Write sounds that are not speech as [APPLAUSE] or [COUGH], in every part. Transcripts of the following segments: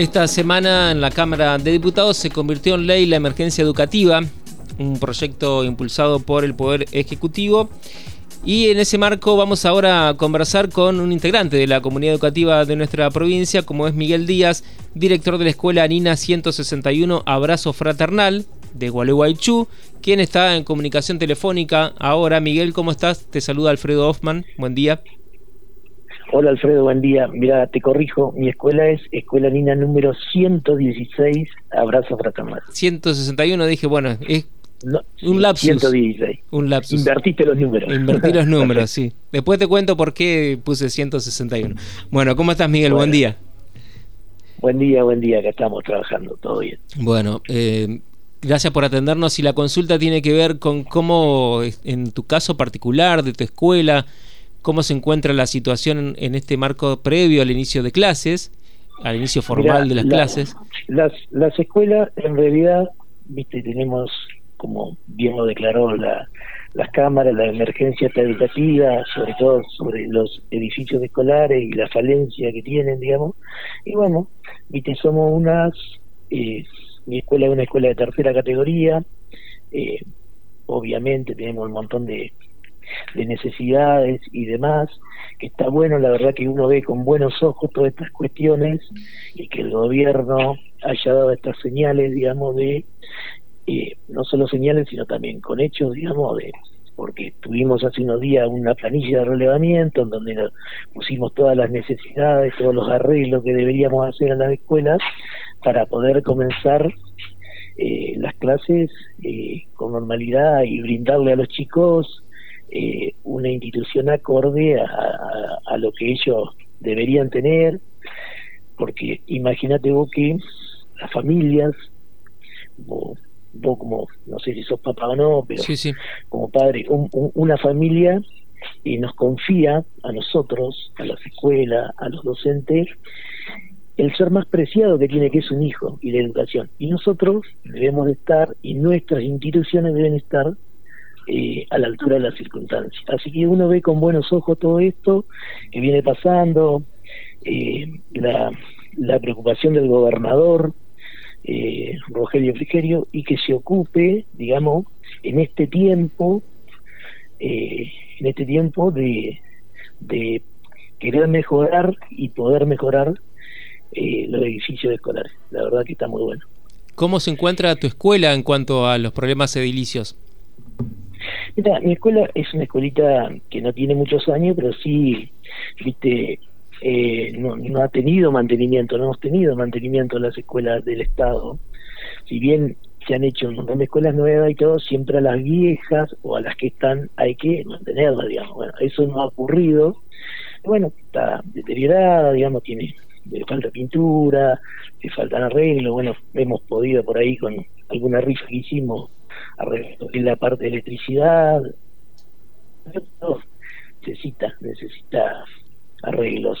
Esta semana en la Cámara de Diputados se convirtió en ley la emergencia educativa, un proyecto impulsado por el Poder Ejecutivo. Y en ese marco vamos ahora a conversar con un integrante de la comunidad educativa de nuestra provincia, como es Miguel Díaz, director de la escuela Nina 161 Abrazo Fraternal de Gualeguaychú, quien está en comunicación telefónica ahora. Miguel, ¿cómo estás? Te saluda Alfredo Hoffman. Buen día. Hola Alfredo, buen día. Mira, te corrijo, mi escuela es Escuela Nina número 116, Abrazo Fraternal. 161, dije, bueno, es un lapsus. 116. Un lapsus. Invertiste los números. Invertí los [LAUGHS] números, sí. Después te cuento por qué puse 161. Bueno, ¿cómo estás Miguel? Buen día. Buen día, buen día, que estamos trabajando, todo bien. Bueno, eh, gracias por atendernos y la consulta tiene que ver con cómo, en tu caso particular, de tu escuela, cómo se encuentra la situación en, este marco previo al inicio de clases, al inicio formal de las clases. Las, las escuelas, en realidad, viste, tenemos, como bien lo declaró la, las cámaras, la emergencia educativa, sobre todo sobre los edificios escolares y la falencia que tienen, digamos. Y bueno, viste, somos unas, eh, mi escuela es una escuela de tercera categoría, eh, obviamente tenemos un montón de de necesidades y demás, que está bueno, la verdad que uno ve con buenos ojos todas estas cuestiones y que el gobierno haya dado estas señales, digamos, de, eh, no solo señales, sino también con hechos, digamos, de porque tuvimos hace unos días una planilla de relevamiento en donde pusimos todas las necesidades, todos los arreglos que deberíamos hacer en las escuelas para poder comenzar eh, las clases eh, con normalidad y brindarle a los chicos eh, una institución acorde a, lo que ellos deberían tener, porque imagínate vos que las familias, vos, como, no sé si sos papá o no, pero como padre, una familia y nos confía a nosotros, a las escuelas, a los docentes, el ser más preciado que tiene que es un hijo y la educación. Y nosotros debemos de estar, y nuestras instituciones deben estar eh, a la altura de las circunstancias. Así que uno ve con buenos ojos todo esto que viene pasando, eh, la, la, preocupación del gobernador eh, Rogelio Frigerio y que se ocupe, digamos, en este tiempo, en este tiempo de, de querer mejorar y poder mejorar los edificios escolares. La verdad que está muy bueno. ¿Cómo se encuentra tu escuela en cuanto a los problemas edilicios? Mira, mi escuela es una escuelita que no tiene muchos años, pero sí, viste, eh, no, no ha tenido mantenimiento, no hemos tenido mantenimiento en las escuelas del Estado. Si bien se han hecho un montón de escuelas nuevas y todo, siempre a las viejas o a las que están hay que mantenerlas, digamos. Bueno, eso no ha ocurrido. Bueno, está deteriorada, digamos, tiene le falta pintura, le faltan arreglos, bueno, hemos podido por ahí con alguna rifa que hicimos en la parte de electricidad. Necesita necesita arreglos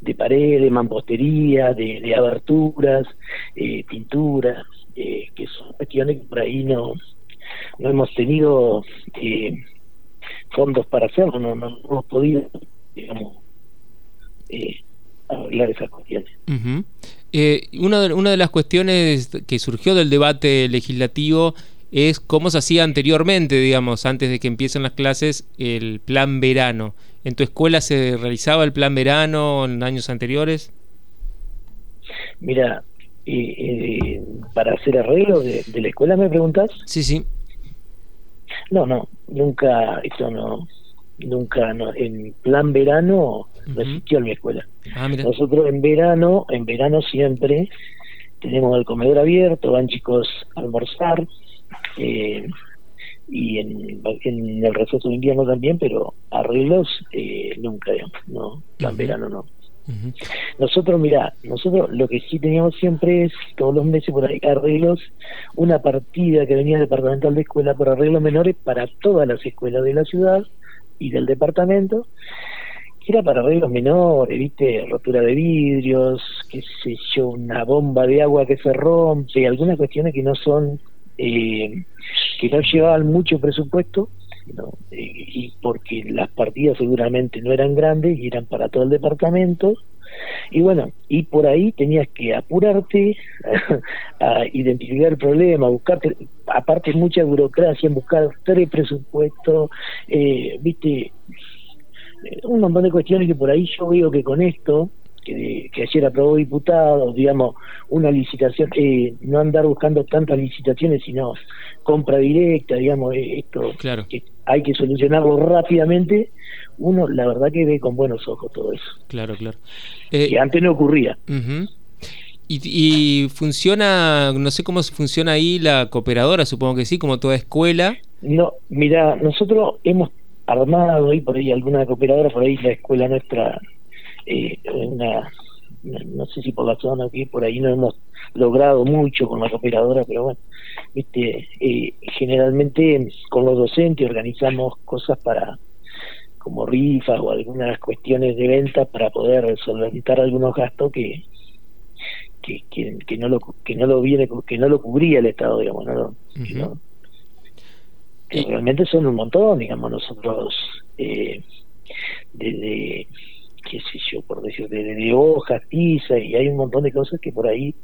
de, pared de mampostería de, de aberturas eh, pintura eh, que son cuestiones que por ahí no no hemos tenido eh, fondos para hacerlo no, no, hemos podido digamos eh, arreglar esas cuestiones. Una, de, una de las cuestiones que surgió del debate legislativo es cómo se hacía anteriormente, digamos, antes de que empiecen las clases, el plan verano. ¿En tu escuela se realizaba el plan verano en años anteriores? Mira, eh, para hacer arreglo de, la escuela, ¿me preguntas? Sí, sí. No, no, nunca, esto no, nunca, no, en plan verano no existió en mi escuela. Ah, Nosotros en verano, en verano siempre tenemos el comedor abierto, van chicos a almorzar, eh, y en, en, el receso de invierno también, pero arreglos eh, nunca, digamos, no, en verano no. Nosotros, mira, nosotros lo que sí teníamos siempre es, todos los meses por ahí, arreglos, una partida que venía departamental de escuela por arreglos menores para todas las escuelas de la ciudad y del departamento, que era para arreglos menores, viste, rotura de vidrios, qué sé yo, una bomba de agua que se rompe, algunas cuestiones que no son eh, que no llevaban mucho presupuesto, eh, y porque las partidas seguramente no eran grandes y eran para todo el departamento, Y bueno, y por ahí tenías que apurarte [LAUGHS] a, identificar el problema, buscarte, aparte mucha burocracia, buscar tres presupuestos, eh, viste, un montón de cuestiones que por ahí yo veo que con esto que, que ayer aprobó diputados, digamos, una licitación, eh, no andar buscando tantas licitaciones, sino compra directa, digamos, eh, esto claro. que hay que solucionarlo rápidamente, uno la verdad que ve con buenos ojos todo eso. Claro, claro. Eh, que antes no ocurría. y, y, funciona, no sé cómo funciona ahí la cooperadora, supongo que sí, como toda escuela. No, mira, nosotros hemos armado y por ahí alguna cooperadora, por ahí la escuela nuestra eh, una, no sé si por la zona aquí, por ahí no hemos logrado mucho con la operadora, pero bueno, viste, eh, generalmente con los docentes organizamos cosas para como rifas o algunas cuestiones de venta para poder solventar algunos gastos que que, que, no lo que no lo viene que no lo cubría el estado digamos no, realmente son un montón digamos nosotros eh, desde qué sé yo, por decir, de, de hojas, tiza, y hay un montón de cosas que por ahí,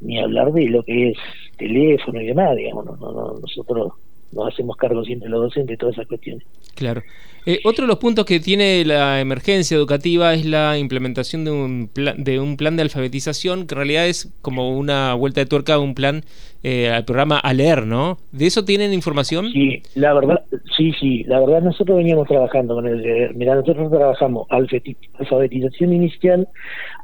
ni hablar de lo que es teléfono y demás, digamos, no, no, nosotros nos hacemos cargo siempre los docentes de todas esas cuestiones. Claro. Eh, otro de los puntos que tiene la emergencia educativa es la implementación de un, plan, de un plan de alfabetización, que en realidad es como una vuelta de tuerca, un plan eh, al programa a leer, ¿no? ¿De eso tienen información? Sí, la verdad, sí, sí, la verdad nosotros veníamos trabajando con el Mira, nosotros trabajamos alfabetización inicial,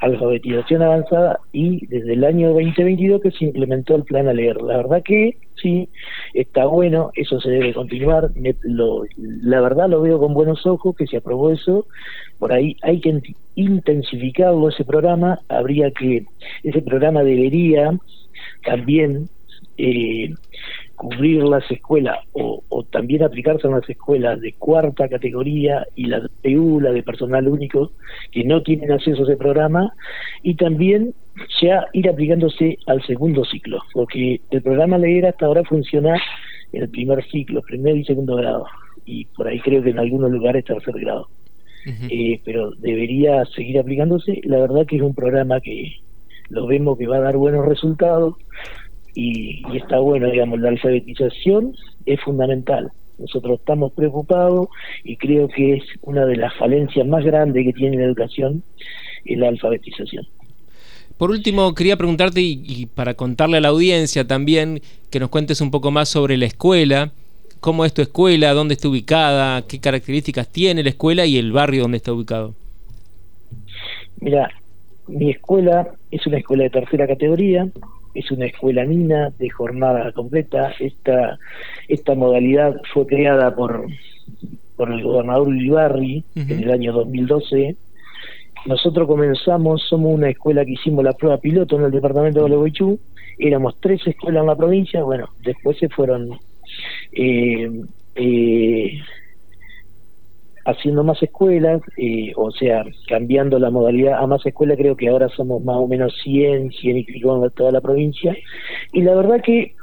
alfabetización avanzada y desde el año 2022 que se implementó el plan a leer. La verdad que sí, está bueno, eso se debe continuar. la verdad lo veo con buenos ojos que se aprobó eso. Por ahí hay que intensificarlo ese programa. Habría que, ese programa debería también eh, cubrir las escuelas o, también aplicarse en las escuelas de cuarta categoría y la PU, de personal único, que no tienen acceso a ese programa, y también ya ir aplicándose al segundo ciclo, porque el programa Leer hasta ahora funciona en el primer ciclo, primer y segundo grado, y por ahí creo que en algunos lugares tercer grado. eh, pero debería seguir aplicándose. La verdad que es un programa que lo vemos que va a dar buenos resultados y, está bueno, digamos, la alfabetización es fundamental. Nosotros estamos preocupados y creo que es una de las falencias más grandes que tiene la educación, es la alfabetización. Por último, quería preguntarte, y, para contarle a la audiencia también, que nos cuentes un poco más sobre la escuela, cómo es tu escuela, dónde está ubicada, qué características tiene la escuela y el barrio donde está ubicado. Mira, mi escuela es una escuela de tercera categoría, es una escuela mina de jornada completa. Esta, esta modalidad fue creada por, por el gobernador Ulibarri en el año 2012. Nosotros comenzamos, somos una escuela que hicimos la prueba piloto en el departamento de Gualeguaychú. Éramos tres escuelas en la provincia. Bueno, después se fueron eh, eh, haciendo más escuelas, eh, o sea, cambiando la modalidad a más escuelas, creo que ahora somos más o menos 100, 100 y pico en toda la provincia. Y la verdad que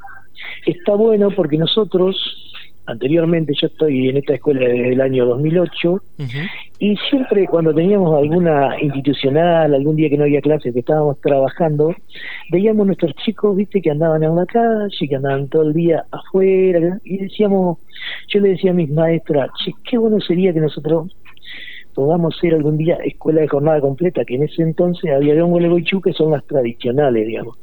está bueno porque nosotros anteriormente yo estoy en esta escuela desde el año 2008 y siempre cuando teníamos alguna institucional, algún día que no había clases, que estábamos trabajando, veíamos nuestros chicos, viste, que andaban en la calle, que andaban todo el día afuera y decíamos, yo le decía a mis maestras, che, qué bueno sería que nosotros podamos ser algún día escuela de jornada completa, que en ese entonces había de un Chu que son las tradicionales, digamos.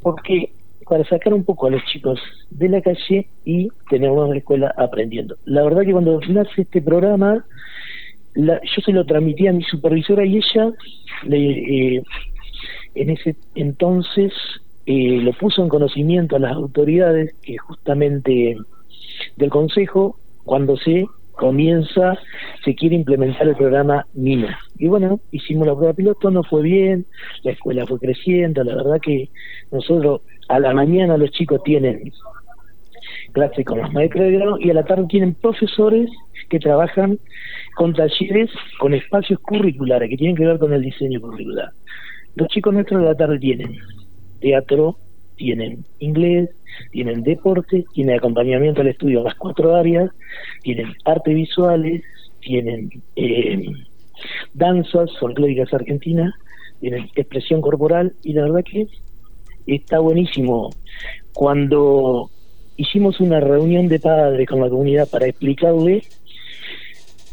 Porque para sacar un poco a los chicos de la calle y tenerlos en la escuela aprendiendo. La verdad que cuando nace este programa, yo se lo transmití a mi supervisora y ella eh, en ese entonces eh, lo puso en conocimiento a las autoridades que justamente del Consejo cuando se comienza, se quiere implementar el programa MINA. Y bueno, hicimos la prueba piloto, no fue bien, la escuela fue creciendo, la verdad que nosotros a la mañana los chicos tienen clase con los maestros de grado y a la tarde tienen profesores que trabajan con talleres, con espacios curriculares que tienen que ver con el diseño curricular. Los chicos nuestros de la tarde tienen teatro, tienen inglés, tienen deporte, tienen acompañamiento al estudio en las cuatro áreas, tienen arte visuales, tienen eh, danzas folclóricas argentinas, tiene expresión corporal y la verdad que está buenísimo. Cuando hicimos una reunión de padres con la comunidad para explicarle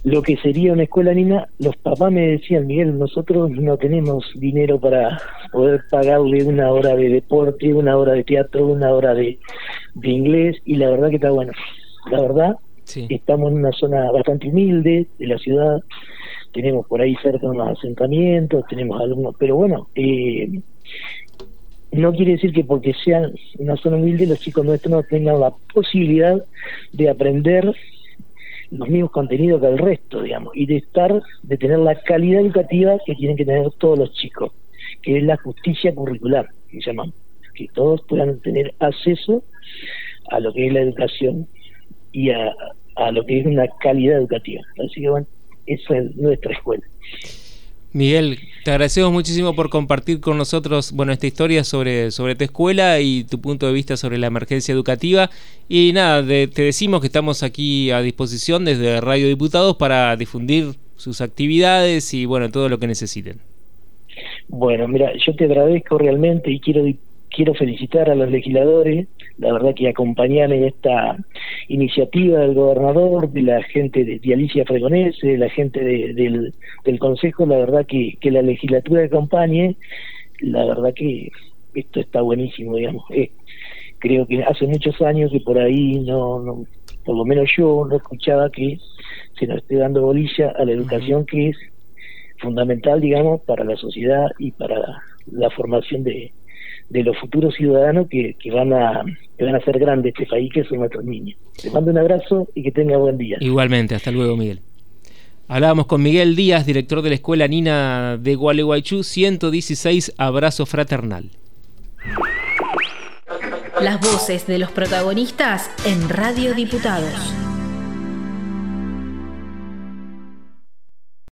lo que sería una escuela nina, los papás me decían, Miguel, nosotros no tenemos dinero para poder pagarle una hora de deporte, una hora de teatro, una hora de, inglés, y la verdad que está bueno. La verdad, estamos en una zona bastante humilde de la ciudad, tenemos por ahí cerca unos asentamientos, tenemos alumnos, pero bueno, eh, no quiere decir que porque sean una zona humilde los chicos nuestros no tengan la posibilidad de aprender los mismos contenidos que el resto, digamos, y de estar, de tener la calidad educativa que tienen que tener todos los chicos, que es la justicia curricular, que llamamos, que todos puedan tener acceso a lo que es la educación y a, a lo que es una calidad educativa. Así que bueno, esa es nuestra escuela. Miguel, te agradecemos muchísimo por compartir con nosotros bueno, esta historia sobre, sobre tu escuela y tu punto de vista sobre la emergencia educativa. Y nada, te decimos que estamos aquí a disposición desde Radio Diputados para difundir sus actividades y bueno, todo lo que necesiten. Bueno, mira, yo te agradezco realmente y quiero quiero felicitar a los legisladores, la verdad que acompañan en esta iniciativa del gobernador, de la gente de, Alicia Fregonese, de la gente del, Consejo, la verdad que, que la legislatura acompañe, la verdad que esto está buenísimo, digamos. Eh, creo que hace muchos años que por ahí no, no, por lo menos yo no escuchaba que se nos esté dando bolilla a la educación que es fundamental, digamos, para la sociedad y para la formación de, de los futuros ciudadanos que, que, van a que van a ser grandes este país, que son nuestros niños. Te mando un abrazo y que tenga buen día. Igualmente, hasta luego, Miguel. Hablábamos con Miguel Díaz, director de la Escuela Nina de Gualeguaychú, 116 Abrazo Fraternal. Las voces de los protagonistas en Radio Diputados.